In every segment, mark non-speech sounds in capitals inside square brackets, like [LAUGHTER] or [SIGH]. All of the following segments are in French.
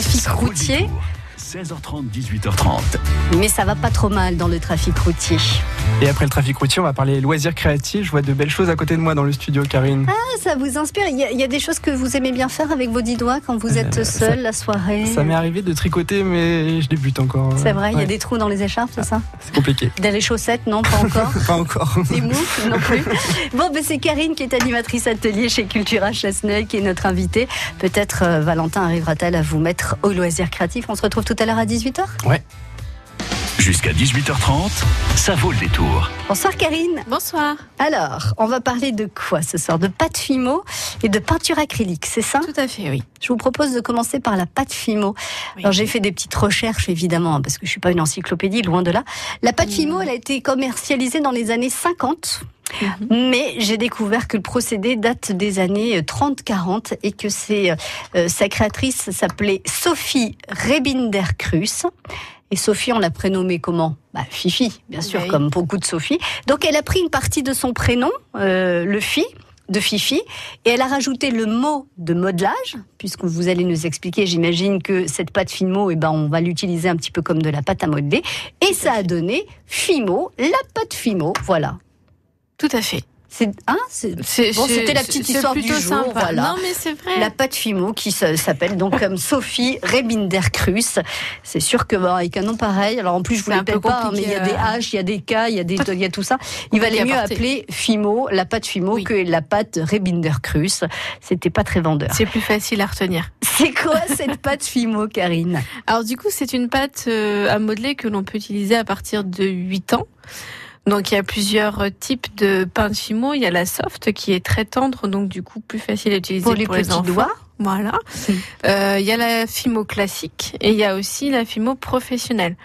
trafic routier. Détour. 16h30, 18h30. Mais ça va pas trop mal dans le trafic routier. Et après le trafic routier, on va parler loisirs créatifs. Je vois de belles choses à côté de moi dans le studio, Karine. Ah, ça vous inspire il y, a, il y a des choses que vous aimez bien faire avec vos dix doigts quand vous êtes Euh, seul ça- la soirée Ça m'est arrivé de tricoter, mais je débute encore. C'est vrai, il y a des trous dans les écharpes, c'est ça C'est compliqué. [LAUGHS] Dans les chaussettes, non, pas encore. [LAUGHS] Pas encore. Les moufles non plus. Bon, ben c'est Karine qui est animatrice atelier chez Cultura Chasseneuil qui est notre invitée. Peut-être euh, Valentin arrivera-t-elle à vous mettre au loisir créatif. On se retrouve tout à l'heure à 18h. Jusqu'à 18h30, ça vaut le détour. Bonsoir Karine. Bonsoir. Alors, on va parler de quoi ce soir? De pâte Fimo et de peinture acrylique, c'est ça? Tout à fait, oui. Je vous propose de commencer par la pâte Fimo. Oui. Alors j'ai fait des petites recherches évidemment hein, parce que je suis pas une encyclopédie, loin de là. La pâte Mm. Fimo, elle a été commercialisée dans les années 50. Mhm. Mais j'ai découvert que le procédé date des années 30-40 et que c'est euh, sa créatrice s'appelait Sophie Rebinder-Crus. Et Sophie, on l'a prénommée comment? Bah, Fifi, bien sûr, Oui. comme beaucoup de Sophie. Donc elle a pris une partie de son prénom, euh, le Fi, de Fifi, et elle a rajouté le mot de modelage, puisque vous allez nous expliquer, j'imagine que cette pâte Fimo, eh ben, on va l'utiliser un petit peu comme de la pâte à modeler, et ça a donné Fimo, la pâte Fimo, voilà. Tout à fait. C'est, hein, Bon, c'était la petite histoire du jour, sympa. voilà. Non, mais c'est vrai. la pâte Fimo qui s'appelle donc comme Sophie Rebinder-Crus. C'est sûr que bon, avec un nom pareil, alors en plus je vous l'appelle pas, hein, mais il y a compliqué, des euh, H, il y a des K, il y a des, il y a tout ça. Il valait mieux appeler Fimo, la pâte Fimo, Oui. que la pâte Rebinder-Crus. C'était pas très vendeur. C'est plus facile à retenir. C'est quoi [LAUGHS] cette pâte Fimo, Karine? Alors du coup, c'est une pâte euh, à modeler que l'on peut utiliser à partir de 8 ans. Donc il y a plusieurs types de pain de fimo. Il y a la soft qui est très tendre, donc du coup plus facile à utiliser Pour pour, les petits enfants. doigts Voilà. Mm. Euh, il y a la fimo classique et il y a aussi la fimo professionnelle.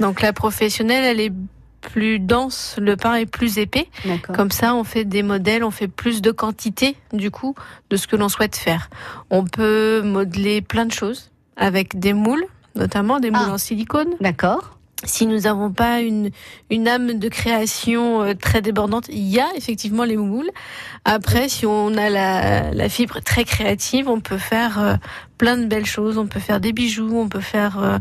Donc la professionnelle, elle est plus dense, le pain est plus épais. D'accord. Comme ça, on fait des modèles, on fait plus de quantité, du coup, de ce que l'on souhaite faire. On peut modeler plein de choses avec des moules, notamment des moules Ah. en silicone. D'accord. Si nous n'avons pas une, une âme de création euh, très débordante, il y a effectivement les moules. Après, si on a la, la fibre très créative, on peut faire euh, plein de belles choses. On peut faire des bijoux, on peut faire euh,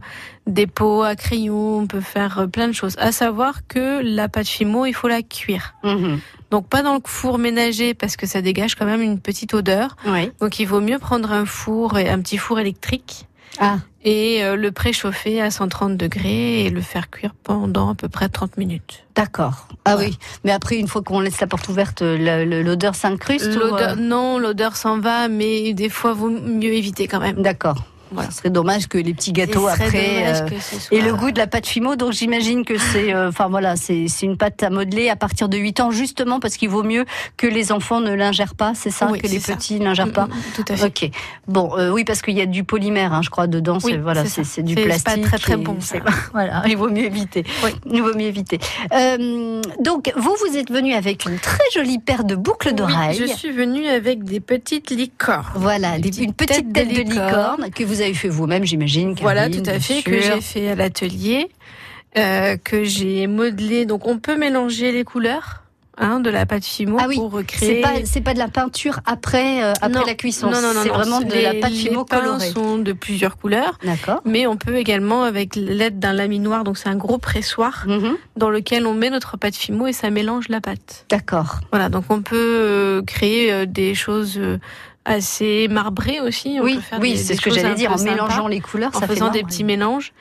des pots à crayon, on peut faire plein de choses. À savoir que la pâte fimo, il faut la cuire. Mhm. Donc pas dans le four ménager parce que ça dégage quand même une petite odeur. Oui. Donc il vaut mieux prendre un four, et un petit four électrique Ah, et euh, le préchauffer à 130 degrés et le faire cuire pendant à peu près 30 minutes. d'accord. Ah Ouais. oui. Mais après, une fois qu'on laisse la porte ouverte, le- l'odeur s'incruste ou, euh, non, l'odeur s'en va, mais des fois vaut mieux éviter quand même. D'accord. Voilà. Ce serait dommage que les petits gâteaux après. euh, soit- Et le goût de la pâte Fimo, donc j'imagine que c'est, euh, enfin voilà, c'est une pâte à modeler à partir de 8 ans, justement parce qu'il vaut mieux que les enfants ne l'ingèrent pas, c'est ça, Oui, que les ça. petits n'ingèrent Mm, pas? mm, Tout à fait. Ok. Bon, euh, oui, parce qu'il y a du polymère, hein, je crois, dedans. Oui, voilà, c'est du C'est- c'est plastique. pas très, très et bon, c'est- ça. [LAUGHS] Voilà, il vaut mieux éviter. Oui. Il vaut mieux éviter. Euh, donc, vous, vous êtes venu avec une très jolie paire de boucles d'oreilles. Je suis venue avec des petites licornes. Voilà, Des une petite tête de de licorne que vous avez fait vous-même, j'imagine. Voilà, tout à fait, que sûr. j'ai fait à l'atelier, euh, que j'ai modelé. Donc, on peut mélanger les couleurs hein, de la pâte fimo Ah oui, pour C'est recréer. pas, c'est pas de la peinture après, euh, après Non. la cuisson. Non, non, non, c'est vraiment de les- la pâte fimo Les colorée. sont de plusieurs couleurs, D'accord. mais on peut également, avec l'aide d'un laminoir, donc c'est un gros pressoir, Mhm. dans lequel on met notre pâte fimo et ça mélange la pâte. D'accord. Voilà, donc on peut euh, créer euh, des choses euh, assez marbrées aussi. On Oui, peut faire oui, des- c'est des ce que j'allais dire. En mélangeant les couleurs, en ça fait faisant des marrer. petits mélanges.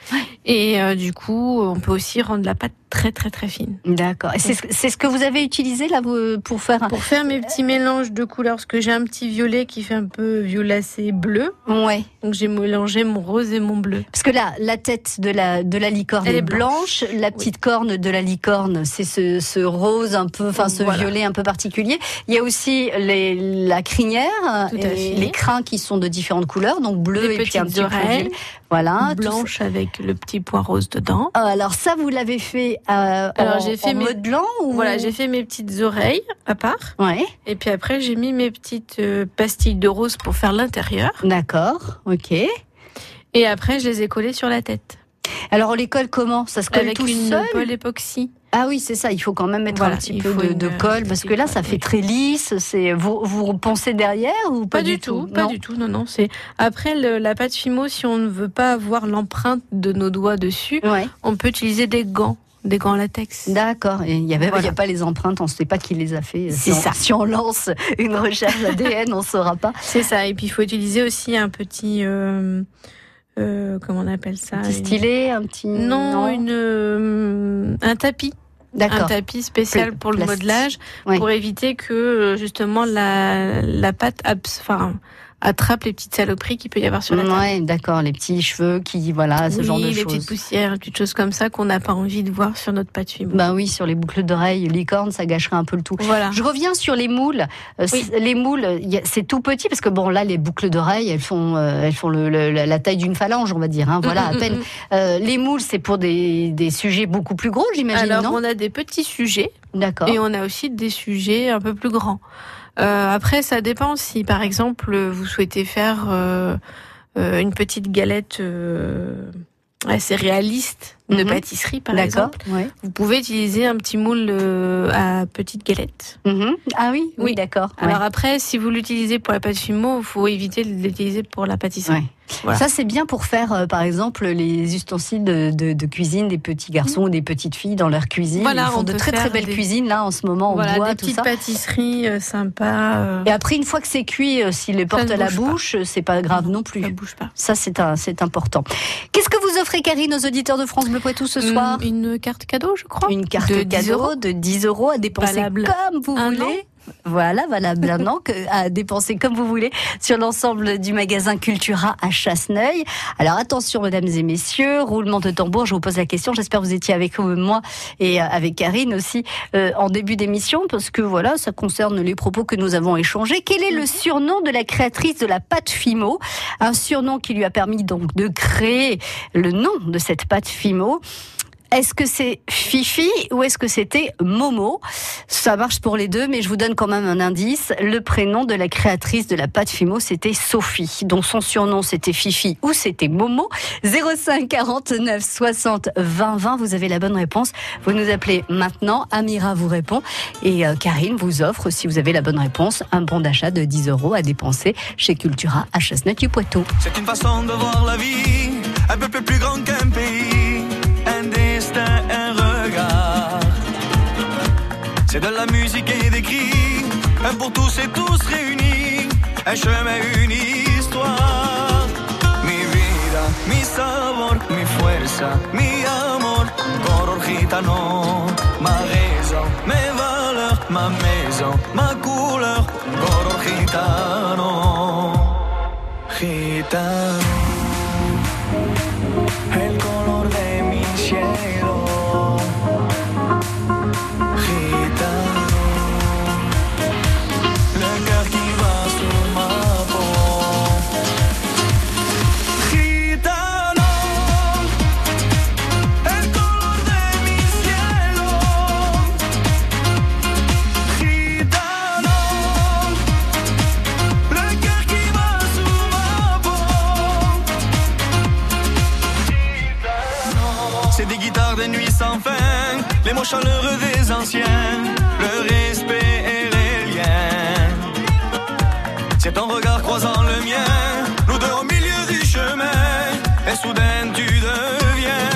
Et euh, du coup, on peut aussi rendre la pâte très très très fine. D'accord. Et c'est ce- que vous avez utilisé là pour faire. un- Pour faire mes petits mélanges de couleurs, parce que j'ai un petit violet qui fait un peu violacé bleu, Ouais. donc j'ai mélangé mon rose et mon bleu. Parce que là, la tête de la de la licorne Elle est blanche, la petite corne de la licorne, c'est ce, ce rose un peu, enfin ce Voilà. violet un peu particulier. Il y a aussi les, la crinière et les crins qui sont de différentes couleurs, donc bleu et puis un petit oreilles. Voilà. blanche avec le petit point rose dedans. ça. Alors ça, vous l'avez fait euh, Alors, j'ai fait en mes- mode blanc ou Voilà, j'ai fait mes petites oreilles à part. Ouais. Et puis après, j'ai mis mes petites euh, pastilles de rose pour faire l'intérieur. D'accord. Ok. Et après, je les ai collées sur la tête. Alors on les colle comment? Ça se colle avec tout une seul? colle époxy. Ah oui, c'est ça. Il faut quand même mettre Voilà, un petit peu de, une, de euh, colle parce que là, ça fait très lisse. C'est vous vous pensez derrière ou pas, Pas, du tout, pas Non du tout. Non, non. C'est après le- la pâte Fimo. Si on ne veut pas avoir l'empreinte de nos doigts dessus, Ouais. on peut utiliser des gants, des gants latex. D'accord. Il y avait, il Voilà. y a pas les empreintes. On ne sait pas qui les a fait. C'est Si on- ça. Si on lance une recherche ADN, on ne saura pas. [LAUGHS] C'est ça. Et puis il faut utiliser aussi un petit, euh, euh, comment on appelle ça Un petit Une- stylet, un petit. Non, une, euh, un tapis. Un tapis spécial pour le plastique. modelage, pour éviter que euh, justement la, la pâte enfin, attrape les petites saloperies qu'il peut y avoir sur la table. Ouais, d'accord. Les petits cheveux qui, voilà, ce Oui, genre de les choses. petites poussières, les petites choses comme ça qu'on n'a pas envie de voir sur notre pâte. Ben oui, sur les boucles d'oreilles, licorne, ça gâcherait un peu le tout. Voilà. Je reviens sur les moules. Euh, Oui. Les moules, c'est tout petit parce que bon là, les boucles d'oreilles, elles font, euh, elles font le- le- la taille d'une phalange, on va dire. hein, voilà, Mm, à mm, peine. mm. Euh, les moules, c'est pour des, des sujets beaucoup plus gros, j'imagine, Alors non? on a des petits sujets D'accord. et on a aussi des sujets un peu plus grands. Euh, après, ça dépend si par exemple vous souhaitez faire euh, euh, une petite galette euh, assez réaliste de Mhm. pâtisserie par exemple. ouais. Vous pouvez utiliser un petit moule euh, à petite galette. Mhm. Ah oui, oui, Oui. d'accord. Alors ouais. après, si vous l'utilisez pour la pâte fimo, il faut éviter de l'utiliser pour la pâtisserie. Ouais. Voilà. Ça, c'est bien pour faire, euh, par exemple, les ustensiles de, de- de cuisine des petits garçons ou des petites filles dans leur cuisine. Voilà, Ils font on de très très belles des- cuisines là en ce moment en Voilà, bois, des tout petites ça. pâtisseries euh, sympas. euh, Et après, une fois que c'est cuit, s'il les porte à la bouche, c'est pas grave non plus. ça bouge pas. Ça, c'est un, c'est important. Qu'est-ce que vous offrez, Karine, aux auditeurs de France Bleu Poitou ce soir? Une, carte cadeau, je crois. Une carte de 10 cadeau euros. de 10 euros à dépenser Valable comme vous un voulez. an. Voilà, valable un an à dépenser comme vous voulez sur l'ensemble du magasin Cultura à Chasseneuil. Alors attention, mesdames et messieurs, roulement de tambour. Je vous pose la question. J'espère que vous étiez avec euh, moi et euh, avec Karine aussi euh, en début d'émission parce que voilà, ça concerne les propos que nous avons échangés. Quel est le surnom de la créatrice de la pâte Fimo? Un surnom qui lui a permis donc de créer le nom de cette pâte Fimo. Est-ce que c'est Fifi ou est-ce que c'était Momo? Ça marche pour les deux, mais je vous donne quand même un indice. Le prénom de la créatrice de la pâte Fimo, c'était Sophie, dont son surnom c'était Fifi ou c'était Momo. 05 49 60 20 20, vous avez la bonne réponse. Vous nous appelez maintenant, Amira vous répond et euh, Karine vous offre, si vous avez la bonne réponse, un bon d'achat de 10 euros à dépenser chez Cultura à Chasseneuil-du-Poitou. C'est une façon de voir la vie, un peu plus grand qu'un pays, C'est de la musique et des cris, un pour tous et tous réunis, un chemin, une histoire. Mi vida, mi sabor, mi fuerza, mi amor, color gitano, ma raison, mes valeurs, ma maison, ma couleur, color gitano. Gitano, Des guitares de nuit sans fin, les mots chaleureux des anciens, le respect et les liens. C'est ton regard croisant le mien, nous deux au milieu du chemin, et soudain tu deviens.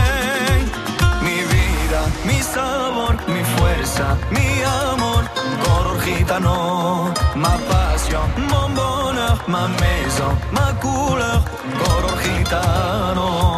Mi vida, mi sabor, mi fuerza, mi amor, color gitano, ma passion, mon bonheur, ma maison, ma couleur, color. Gitano,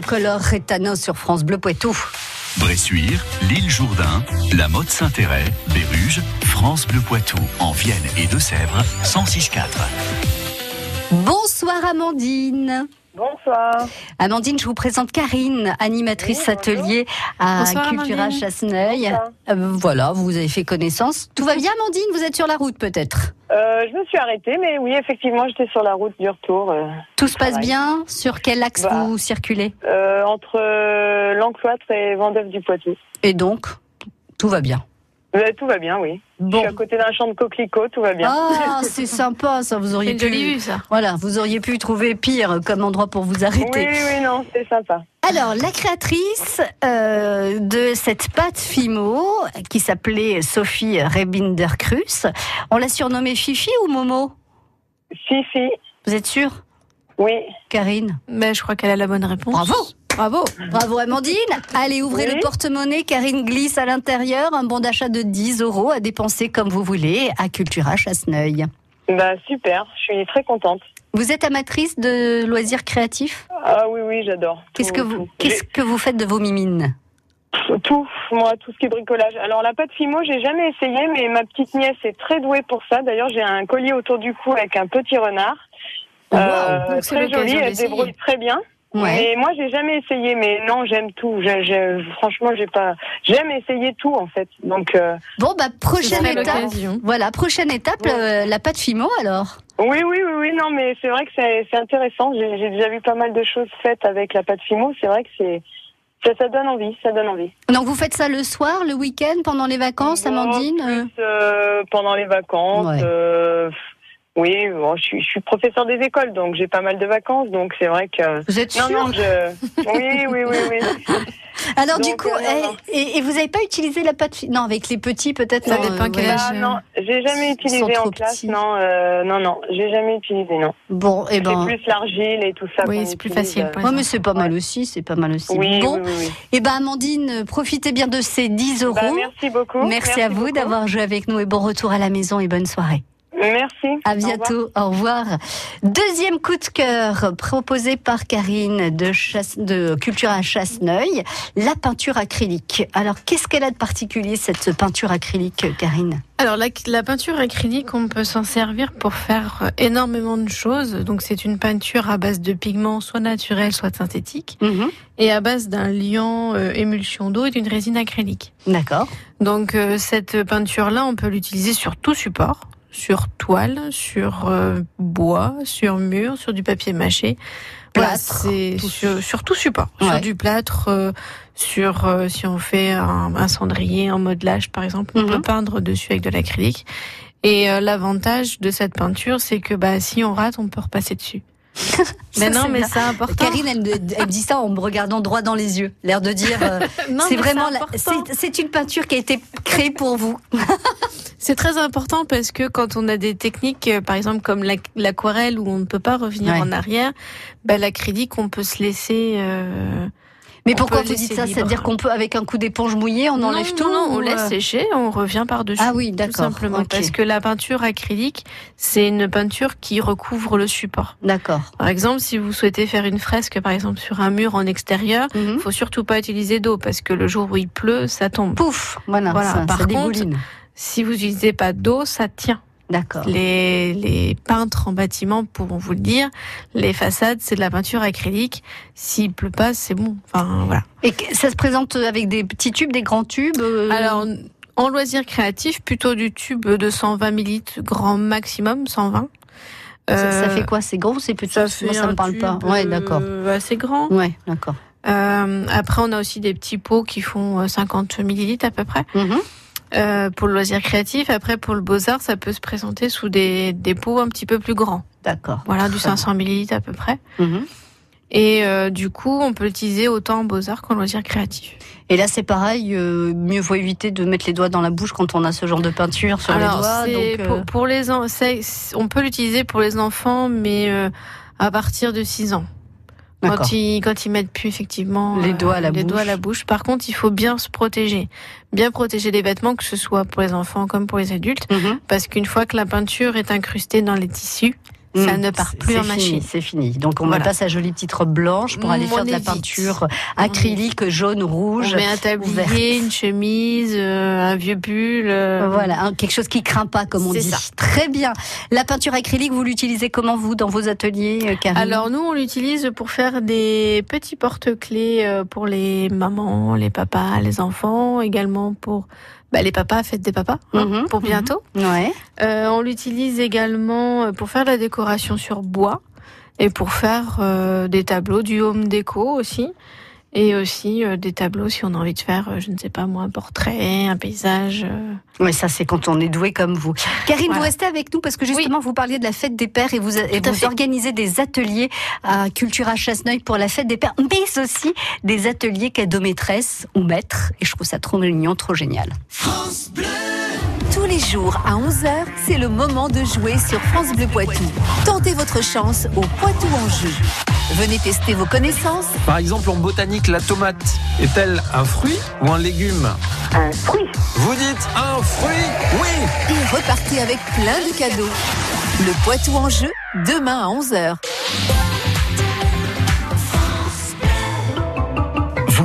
Color Retano sur France Bleu Poitou. Bressuire, l'île Jourdain, la Motte Saint-Héret, Béruges, France Bleu Poitou, en Vienne et Deux-Sèvres, 106.4. Bonsoir Amandine. Bonsoir. Amandine, je vous présente Karine, animatrice atelier à Bonsoir, Cultura Amandine. Chasseneuil. Euh, voilà, vous avez fait connaissance. Tout va bien Amandine Vous êtes sur la route peut-être Euh, je me suis arrêtée, mais oui, effectivement, j'étais sur la route du retour. euh, Tout se passe bien Sur quel axe Bah. vous circulez euh, entre euh, l'Encloître et Vendeuve du Poitou. Et donc, tout va bien. Tout va bien, oui. Je Bon. suis à côté d'un champ de coquelicots, tout va bien. Ah, c'est sympa ça, vous auriez pu... ça. Voilà, vous auriez pu trouver pire comme endroit pour vous oui, arrêter. oui, non, c'est sympa. Alors, la créatrice euh, de cette pâte Fimo, qui s'appelait Sophie Rebinder-Cruz, on l'a surnommée Fifi ou Momo? Si, si, Vous êtes sûre, oui. Karine? Ben, je crois qu'elle a la bonne réponse. Bravo Bravo. Bravo Amandine Allez, ouvrez Oui. le porte-monnaie, Karine glisse à l'intérieur un bon d'achat de 10 euros à dépenser comme vous voulez à Cultura Chasseneuil. Bah, super, je suis très contente. Vous êtes amatrice de loisirs créatifs Ah oui, oui, j'adore. Qu'est-ce que vous qu'est-ce que vous faites de vos mimines Tout, moi, tout ce qui est bricolage. Alors, la pâte Fimo, j'ai jamais essayé, mais ma petite nièce est très douée pour ça. D'ailleurs, j'ai un collier autour du cou avec un petit renard. Wow, Euh, très joli, elle se débrouille très bien. Ouais. Mais moi, j'ai jamais essayé. Mais non, j'aime tout. Franchement, j'ai pas. J'aime essayer tout en fait. Donc euh, Bon bah prochaine étape. Voilà, prochaine étape, Ouais. euh, la pâte Fimo alors. oui, oui, oui, oui. Non, mais c'est vrai que c'est c'est intéressant. J'ai déjà vu pas mal de choses faites avec la pâte Fimo. C'est vrai que c'est ça, ça donne envie. Ça donne envie. Donc vous faites ça le soir, le week-end, pendant les vacances, Amandine euh plus, euh, pendant les vacances. Ouais. Euh, oui, bon, je suis, je suis professeur des écoles, donc j'ai pas mal de vacances, donc c'est vrai que. Vous êtes Non, sûr non, je. Oui, oui, oui, oui. [LAUGHS] Alors du coup, euh, non, non. eh, et, et vous n'avez pas utilisé la pâte Non, avec les petits peut-être. Ça non, dépend euh, quel âge. Ah, non, j'ai jamais Ils utilisé sont en trop classe. petits. Non, euh, non, non, j'ai jamais utilisé, non. Bon, et ben. C'est plus l'argile et tout ça. Oui, c'est plus facile euh. Ouais, mais c'est pas mal aussi, c'est pas mal aussi. Oui, bon, oui, oui, oui. et ben Amandine, profitez bien de ces 10 euros. Bah, merci beaucoup. Merci, à vous d'avoir joué avec nous et bon retour à la maison et bonne soirée. Merci. À Au revoir. bientôt, au revoir. Deuxième coup de cœur proposé par Karine de, Chasse- de Cultura Chasseneuil, la peinture acrylique. Alors qu'est-ce qu'elle a de particulier cette peinture acrylique, Karine? Alors la, la peinture acrylique, on peut s'en servir pour faire euh, énormément de choses. Donc c'est une peinture à base de pigments, soit naturels, soit synthétiques, Mhm. et à base d'un liant euh, émulsion d'eau et d'une résine acrylique. D'accord. Donc euh, cette peinture-là, on peut l'utiliser sur tout support, sur toile, sur euh, bois, sur mur, sur du papier mâché. Voilà, Plâtre, c'est tout. sur, sur tout support, Ouais. sur du plâtre, euh, sur euh, si on fait un, un cendrier en modelage par exemple, on Mhm. peut peindre dessus avec de l'acrylique. Et euh, l'avantage de cette peinture, c'est que bah si on rate, on peut repasser dessus. [LAUGHS] mais non, mais c'est important. Karine, elle, elle dit ça en me regardant droit dans les yeux, l'air de dire euh, [LAUGHS] c'est vraiment c'est une peinture qui a été créée pour vous. [LAUGHS] C'est très important parce que quand on a des techniques, euh, par exemple comme l'aquarelle où on ne peut pas revenir Ouais. en arrière, bah, l'acrylique on peut se laisser. euh, Mais On pourquoi vous dites ça? C'est-à-dire qu'on peut avec un coup d'éponge mouillée, on non, enlève tout non, on laisse euh, sécher, on revient par dessus. Ah oui, Tout d'accord. simplement ok. parce que la peinture acrylique, c'est une peinture qui recouvre le support. D'accord. Par exemple, si vous souhaitez faire une fresque, par exemple sur un mur en extérieur, Mhm. faut surtout pas utiliser d'eau parce que le jour où il pleut, ça tombe. Pouf, voilà, Voilà, ça, par ça contre. Si vous n'utilisez pas d'eau, ça tient. D'accord. Les, les peintres en bâtiment pourront vous le dire, les façades, c'est de la peinture acrylique. S'il pleut pas, c'est bon. Enfin, voilà. Et ça se présente avec des petits tubes, des grands tubes euh, Alors, en loisir créatif, plutôt du tube de 120 millilitres, grand maximum, 120. ça, ça Euh, fait quoi? C'est gros ou c'est petit? Ça Moi, ça me parle pas. Ouais, d'accord. euh, assez grand. Ouais, d'accord. Euh, après, on a aussi des petits pots qui font euh, 50 millilitres à peu près. Mhm. Euh, pour le loisir créatif, après pour le beaux-arts, ça peut se présenter sous des, des pots un petit peu plus grands. D'accord. Voilà, du Très 500 millilitres à peu près. Mhm. Et euh, du coup, on peut l'utiliser autant en beaux-arts qu'en loisir créatif. Et là, c'est pareil. euh, mieux vaut éviter de mettre les doigts dans la bouche quand on a ce genre de peinture sur Alors, les doigts. Donc, pour, euh, pour les on peut l'utiliser pour les enfants, mais euh, à partir de 6 ans. Quand ils, quand ils mettent plus effectivement Les euh, doigts à la les bouche. doigts à la bouche. Par contre, il faut bien se protéger, bien protéger les vêtements, que ce soit pour les enfants comme pour les adultes, Mhm. parce qu'une fois que la peinture est incrustée dans les tissus, ça Mm. ne part plus en fini, machine. C'est fini. Donc on Voilà. met pas sa jolie petite robe blanche pour aller On faire de la peinture acrylique jaune, rouge. On met un tablier, une chemise, euh, un vieux pull. euh, Voilà, hein, quelque chose qui craint pas, comme on dit. ça. Très bien. La peinture acrylique, vous l'utilisez comment vous dans vos ateliers, euh, Karine? Alors nous, on l'utilise pour faire des petits porte-clés pour les mamans, les papas, les enfants, également pour bah, les papas, fête des papas, hein, Mhm, pour bientôt. Ouais. Euh, on l'utilise également euh, pour faire de la décoration sur bois et pour faire euh, des tableaux, du home déco aussi. Et aussi euh, des tableaux si on a envie de faire, euh, je ne sais pas moi, un portrait, un paysage. euh. Oui, ça c'est quand on est doué comme vous. Karine, Voilà. vous restez avec nous parce que justement vous parliez de la fête des pères et vous, et vous organisez des ateliers à Cultura Chasseneuil pour la fête des pères, mais aussi des ateliers cadeaux maîtresses ou maîtres. Et je trouve ça trop mignon, trop génial. Tous les jours à 11h, c'est le moment de jouer sur France Bleu Poitou. Tentez votre chance au Poitou en jeu. Venez tester vos connaissances. Par exemple, en botanique, la tomate est-elle un fruit ou un légume Un fruit. Vous dites un fruit Oui et repartez avec plein de cadeaux. Le Poitou en jeu, demain à 11h.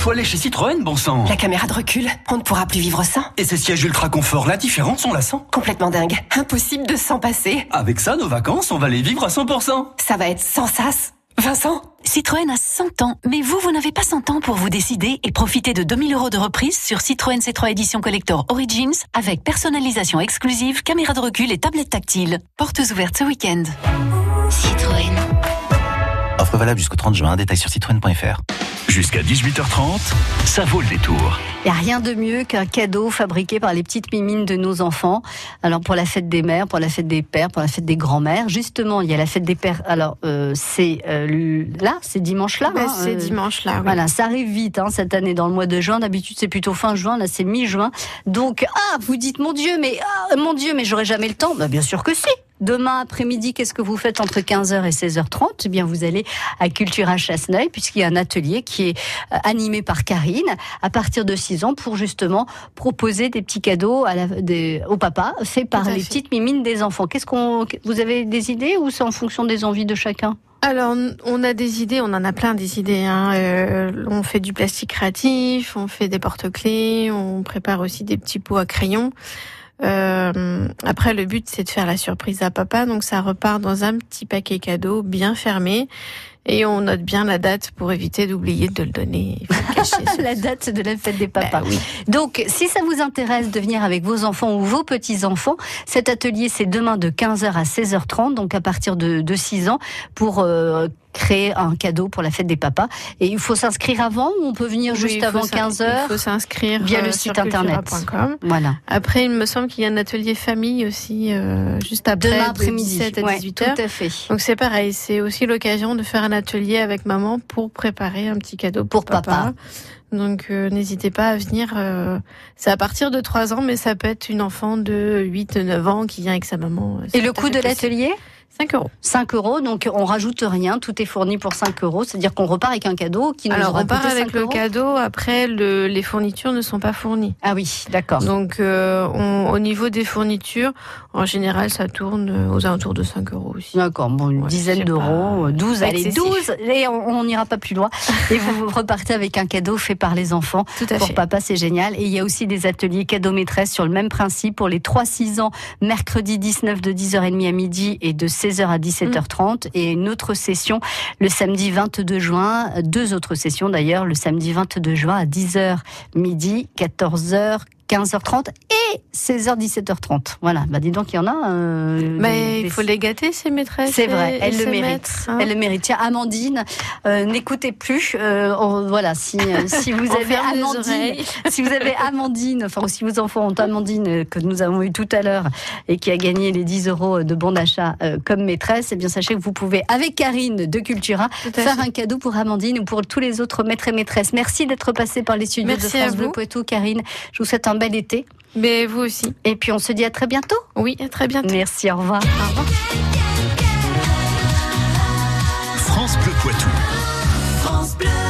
Faut aller chez Citroën, bon sang. La caméra de recul, on ne pourra plus vivre sans. Et ces sièges ultra confort, la différence, on la sent. Complètement dingue. Impossible de s'en passer. Avec ça, nos vacances, on va les vivre à 100%. Ça va être sans sas. Vincent? Citroën a 100 ans, mais vous, vous n'avez pas 100 ans pour vous décider et profiter de 2000 euros de reprise sur Citroën C3 Edition Collector Origins avec personnalisation exclusive, caméra de recul et tablette tactile. Portes ouvertes ce week-end. Citroën. Offre valable jusqu'au 30 juin, détail sur citroën.fr. Jusqu'à 18h30, ça vaut le détour. Il n'y a rien de mieux qu'un cadeau fabriqué par les petites mimines de nos enfants. Alors pour la fête des mères, pour la fête des pères, pour la fête des grands-mères. Justement, il y a la fête des pères. Alors euh, c'est euh, là, c'est dimanche là. Bah, hein, c'est euh, dimanche là. oui. Voilà, ça arrive vite hein, cette année dans le mois de juin. D'habitude c'est plutôt fin juin, là c'est mi-juin. Donc ah, vous dites mon Dieu, mais ah, mon Dieu, mais j'aurai jamais le temps. Bah, bien sûr que si. Demain après-midi, qu'est-ce que vous faites entre 15h et 16h30 Eh bien, vous allez à Cultura Chasseneuil, puisqu'il y a un atelier qui est euh, animé par Karine, à partir de 6 ans, pour justement proposer des petits cadeaux à la, des, au papa, faits par à les fait. petites mimines des enfants. Qu'est-ce qu'on, vous avez des idées ou c'est en fonction des envies de chacun? Alors, on a des idées, on en a plein des idées. Hein. Euh, on fait du plastique créatif, on fait des porte-clés, on prépare aussi des petits pots à crayons. Euh, après, le but, c'est de faire la surprise à papa, donc ça repart dans un petit paquet cadeau bien fermé. Et on note bien la date pour éviter d'oublier de le donner. Il faut le [LAUGHS] cacher sur- La date de la fête des papas. Bah oui. Donc, si ça vous intéresse de venir avec vos enfants ou vos petits-enfants, cet atelier, c'est demain de 15h à 16h30, donc à partir de, de 6 ans, pour euh, créer un cadeau pour la fête des papas. Et il faut s'inscrire avant ou on peut venir Oui, juste avant s'in- 15h Il faut s'inscrire via le euh, site sur internet. Voilà. Après, il me semble qu'il y a un atelier famille aussi, euh, juste après, Demain de après-midi. 17 à Ouais, 18 heures. tout à fait. Donc c'est pareil, c'est aussi l'occasion de faire un atelier avec maman pour préparer un petit cadeau Pour pour, papa. Donc euh, n'hésitez pas à venir. euh, c'est à partir de 3 ans, mais ça peut être une enfant de 8-9 ans qui vient avec sa maman. Et le coût de l'atelier? 5 euros. 5 euros, donc on rajoute rien, tout est fourni pour 5 euros, c'est-à-dire qu'on repart avec un cadeau qui nous Alors aura on part coûté avec 5 le euros. cadeau. Après, le, les fournitures ne sont pas fournies. Ah oui, d'accord. Donc euh, on- au niveau des fournitures, en général, ça tourne euh, aux alentours de 5 euros aussi. D'accord, bon, une Ouais, dizaine d'euros, pas- 12, pas allez, excessif. 12, et on on n'ira pas plus loin. Et vous repartez avec un cadeau fait par les enfants. Tout à Pour fait. papa, c'est génial. Et il y a aussi des ateliers cadeaux maîtresses sur le même principe pour les 3-6 ans, mercredi 19 de 10h30 à midi et de 16 16h à 17h30 et une autre session le samedi 22 juin, deux autres sessions d'ailleurs, le samedi 22 juin à 10h midi, 14h, 15h30 et 16h, 17h30. Voilà, bah dis donc, il y en a. Euh, Mais des- il faut les gâter, ces maîtresses. c'est vrai, et- elle et le ces mérite. maîtres, hein. Elle le mérite. Tiens, Amandine, euh, n'écoutez plus. euh, on- voilà, si, euh, si [LAUGHS] vous avez Amandine, [LAUGHS] si vous avez Amandine, enfin, ou si vos enfants ont Amandine euh, que nous avons eu tout à l'heure et qui a gagné les 10 euros de bon d'achat euh, comme maîtresse, eh bien sachez que vous pouvez, avec Karine de Cultura, faire fait. un cadeau pour Amandine ou pour tous les autres maîtres et maîtresses. Merci d'être passé par les studios Merci de France Bleu. Poitou, Karine. Je vous souhaite un bel été. Mais vous aussi. Et puis on se dit à très bientôt. Oui, à très bientôt. Merci, au revoir. Au revoir. France Bleu Poitou.